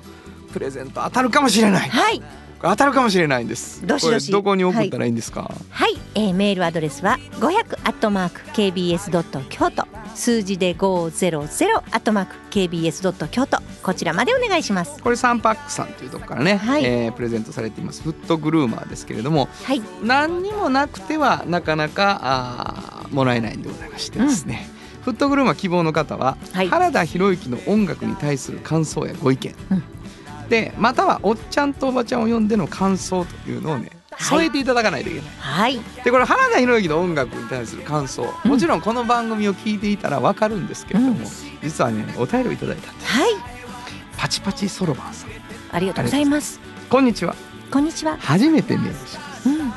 プレゼント当たるかもしれない。はい。当たるかもしれないんです。どしどし。どこに送ったらい。いんですか、はい、えー、メールアドレスは500アットマーク kbs ドット京都。数字で500アットマーク kbs ドット京都。こちらまでお願いします。これサンパックさんというところからね、はい。えープレゼントされています。フットグルーマーですけれどもはい。何にもなくてはなかなかあーもらえないんでございましてですね、フットグルーマー希望の方は、はい。原田博之の音楽に対する感想やご意見、うんでまたはおっちゃんとおばちゃんを呼んでの感想というのをねはい。添えていただかないといけない。はい。でこれ原田博之の音楽に対する感想。もちろんこの番組を聞いていたらわかるんですけれども、うん。実はねお便りをいただいたんです。はい。パチパチそろばんさん。ありがとうございます。こんにちは。こんにちは。初めてメールしますうん、あ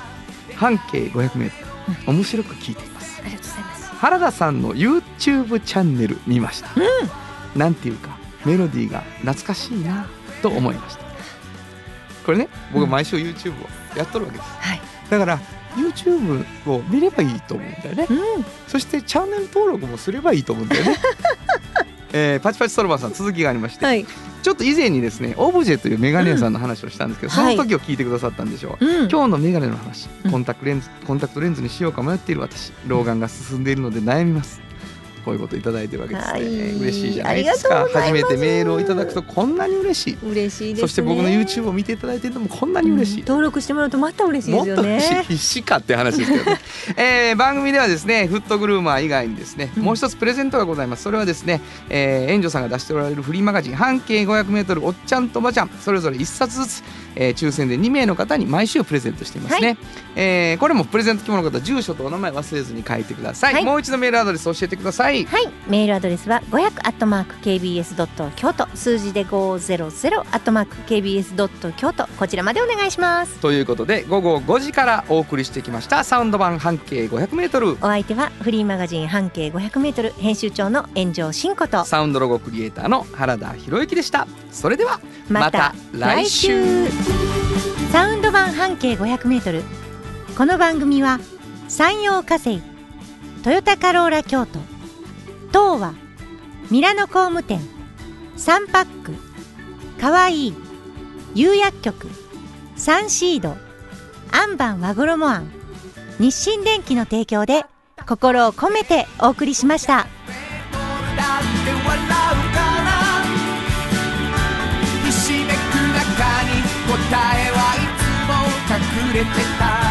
半径 500m 面白く聞いています。りがとうございます。原田さんの YouTube チャンネル見ました、なんていうかメロディーが懐かしいなと思いました。これね僕うん。毎週 YouTube をやっとるわけです。はい。だから YouTube を見ればいいと思うんだよね。うん、そしてチャンネル登録もすればいいと思うんだよね。えーパチパチソロバンさん続きがありまして、はい。ちょっと以前にですねオブジェというメガネ屋さんの話をしたんですけど、うん。その時を聞いてくださったんでしょう、うん、今日のメガネの話。うん。コンタクトレンズコンタクトレンズにしようか迷っている私。老眼が進んでいるので悩みますこういうこといただいてるわけですね、はい。嬉しいじゃないですか。初めてメールをいただくとこんなに嬉しい。嬉しいですね。そして僕の YouTube を見ていただいているのもこんなに嬉しい、うん。登録してもらうとまた嬉しいですよもっと必死ね。必死かって話ですけどね、えー番組ではですねフットグルーマー以外にですねうん。もう一つプレゼントがございます。それはですね、えー、援助さんが出しておられるフリーマガジン半径 500m おっちゃんとおばちゃん。それぞれ1冊ずつ、えー抽選で2名の方に毎週プレゼントしていますね、はえーこれもプレゼント希望の方住所とお名前忘れずに書いてください、はい。もう一度メールアドレス教えてください。はい、メールアドレスは500アットマーク kbs ドット京都数字で500アットマーク kbs ドット京都。こちらまでお願いします。ということで午後5時からお送りしてきました。サウンド版半径 500m お相手はフリーマガジン半径500メートル編集長の炎上真子と。サウンドロゴクリエイターの原田博之でした。それではまた来週サウンド版半径500メートルこの番組は山陽火星トヨタカローラ京都東和ミラノ工務店サンパックかわいい釉薬局サンシードアンバン和衣あん日清電機の提供で心を込めてお送りしました。えはいつも隠れてた